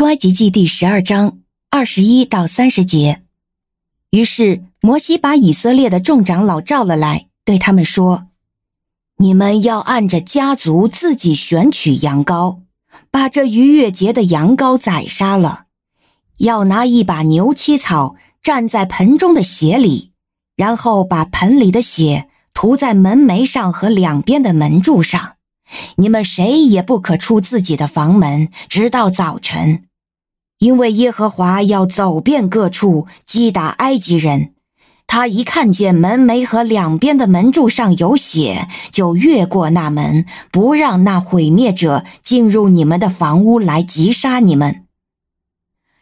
出埃及记第十二章二十一到三十节。于是摩西把以色列的众长老召了来，对他们说：“你们要按着家族自己选取羊羔，把这逾越节的羊羔宰杀了。要拿一把牛膝草蘸在盆中的血里，然后把盆里的血涂在门楣上和两边的门柱上。”你们谁也不可出自己的房门，直到早晨，因为耶和华要走遍各处击打埃及人。他一看见门楣和两边的门柱上有血，就越过那门，不让那毁灭者进入你们的房屋来击杀你们。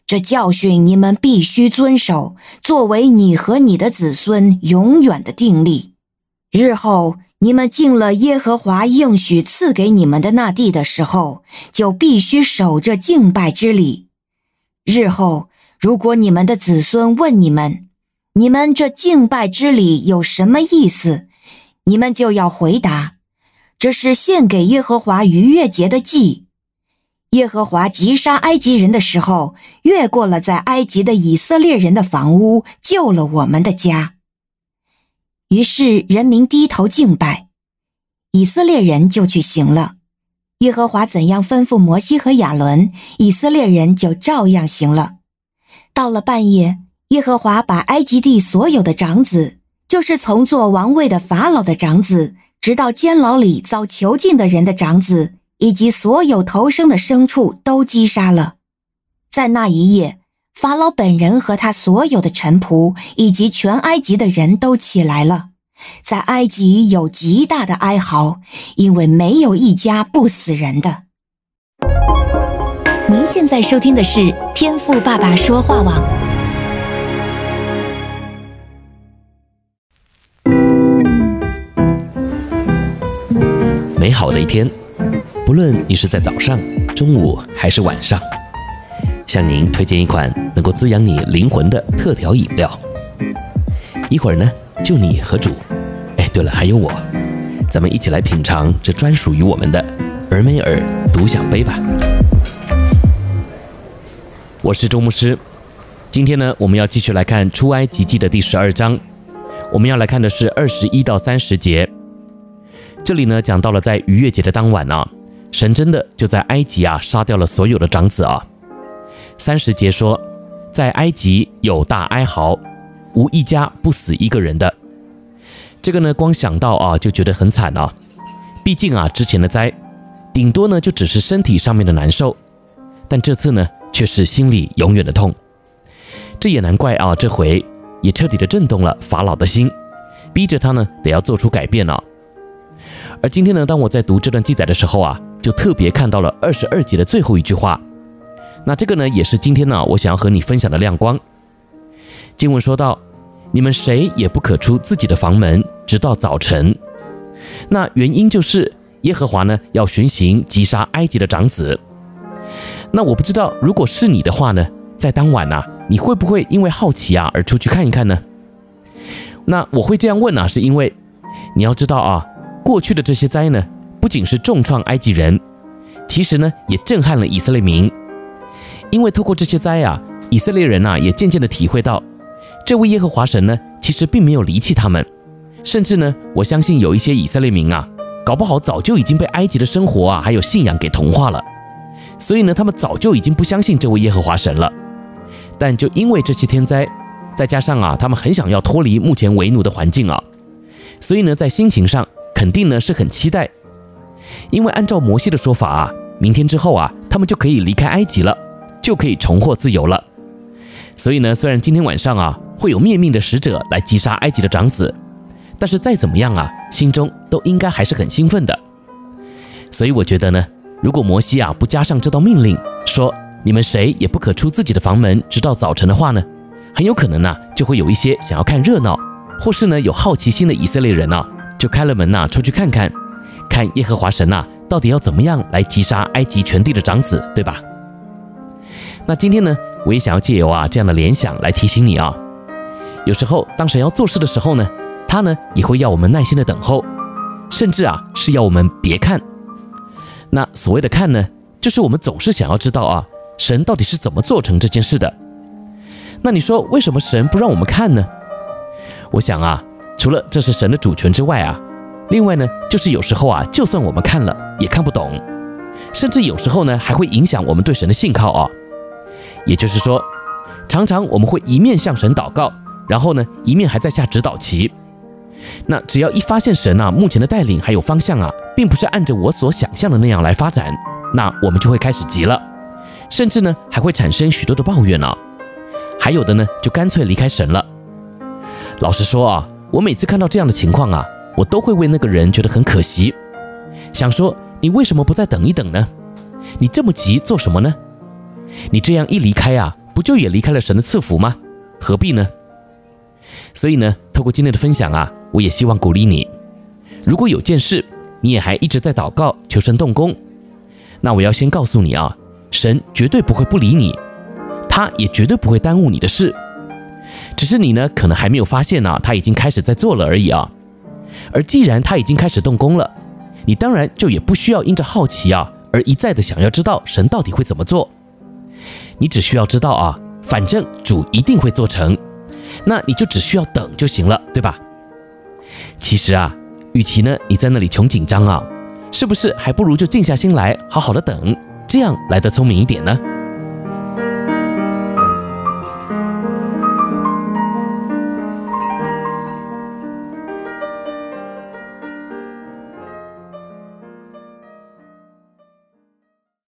这教训你们必须遵守，作为你和你的子孙永远的定例。日后。你们进了耶和华应许赐给你们的那地的时候，就必须守着敬拜之礼。日后，如果你们的子孙问你们，你们这敬拜之礼有什么意思，你们就要回答：这是献给耶和华逾越节的祭。耶和华击杀埃及人的时候，越过了在埃及的以色列人的房屋，救了我们的家。于是人民低头敬拜，以色列人就去行了。耶和华怎样吩咐摩西和亚伦，以色列人就照样行了。到了半夜，耶和华把埃及地所有的长子，就是从做王位的法老的长子，直到监牢里遭囚禁的人的长子，以及所有投生的牲畜，都击杀了。在那一夜。法老本人和他所有的臣仆，以及全埃及的人都起来了，在埃及有极大的哀嚎，因为没有一家不死人的。您现在收听的是天赋爸爸说话网。美好的一天，不论你是在早上、中午还是晚上。向您推荐一款能够滋养你灵魂的特调饮料。一会儿呢，就你和主，对了，还有我，咱们一起来品尝这专属于我们的尔梅尔独享杯吧。我是周牧师，今天呢，我们要继续来看出埃及记的第十二章，我们要来看的是二十一到三十节。这里呢，讲到了在逾越节的当晚啊，神真的就在埃及啊杀掉了所有的长子啊。三十节说，在埃及有大哀嚎，无一家不死一个人的。这个呢，光想到啊，就觉得很惨啊。毕竟啊，之前的灾，顶多呢就只是身体上面的难受，但这次呢，却是心里永远的痛。这也难怪啊，这回也彻底的震动了法老的心，逼着他呢得要做出改变了。而今天呢，当我在读这段记载的时候啊，就特别看到了二十二节的最后一句话。那这个呢，也是今天呢，我想要和你分享的亮光。经文说到，你们谁也不可出自己的房门，直到早晨。那原因就是耶和华呢要巡行击杀埃及的长子。那我不知道，如果是你的话呢，在当晚啊，你会不会因为好奇啊而出去看一看呢？那我会这样问啊，是因为你要知道啊，过去的这些灾呢，不仅是重创埃及人，其实呢也震撼了以色列民。因为透过这些灾啊，以色列人呐也渐渐地体会到，这位耶和华神呢，其实并没有离弃他们，甚至呢，我相信有一些以色列民啊，搞不好早就已经被埃及的生活啊还有信仰给同化了，所以呢，他们早就已经不相信这位耶和华神了。但就因为这些天灾，再加上啊，他们很想要脱离目前为奴的环境啊，所以呢，在心情上肯定呢是很期待，因为按照摩西的说法啊，明天之后啊，他们就可以离开埃及了。就可以重获自由了。所以呢，虽然今天晚上啊会有灭命的使者来击杀埃及的长子，但是再怎么样啊，心中都应该还是很兴奋的。所以我觉得呢，如果摩西啊不加上这道命令，说你们谁也不可出自己的房门，直到早晨的话呢，很有可能呢就会有一些想要看热闹，或是呢有好奇心的以色列人呢，就开了门呐出去看看，看耶和华神呐到底要怎么样来击杀埃及全地的长子，对吧？那今天呢，我也想要借由啊这样的联想来提醒你啊，有时候当神要做事的时候呢，他呢也会要我们耐心的等候，甚至啊是要我们别看。那所谓的看呢，就是我们总是想要知道啊，神到底是怎么做成这件事的。那你说为什么神不让我们看呢？我想啊，除了这是神的主权之外啊，另外呢，就是有时候啊，就算我们看了也看不懂，甚至有时候呢，还会影响我们对神的信靠啊。也就是说，常常我们会一面向神祷告，然后呢，一面还在下指导棋。那只要一发现神啊，目前的带领还有方向啊，并不是按着我所想象的那样来发展，那我们就会开始急了，甚至呢，还会产生许多的抱怨呢、还有的呢，就干脆离开神了。老实说啊，我每次看到这样的情况啊，我都会为那个人觉得很可惜，想说你为什么不再等一等呢？你这么急做什么呢？你这样一离开啊，不就也离开了神的赐福吗？何必呢？所以呢，透过今天的分享啊，我也希望鼓励你，如果有件事你也还一直在祷告求神动工，那我要先告诉你啊，神绝对不会不理你，他也绝对不会耽误你的事，只是你呢可能还没有发现呢、他已经开始在做了而已啊。而既然他已经开始动工了，你当然就也不需要因着好奇啊而一再的想要知道神到底会怎么做，你只需要知道啊，反正主一定会做成。那你就只需要等就行了，对吧？其实啊，与其呢你在那里穷紧张啊，是不是还不如就静下心来，好好的等，这样来得聪明一点呢？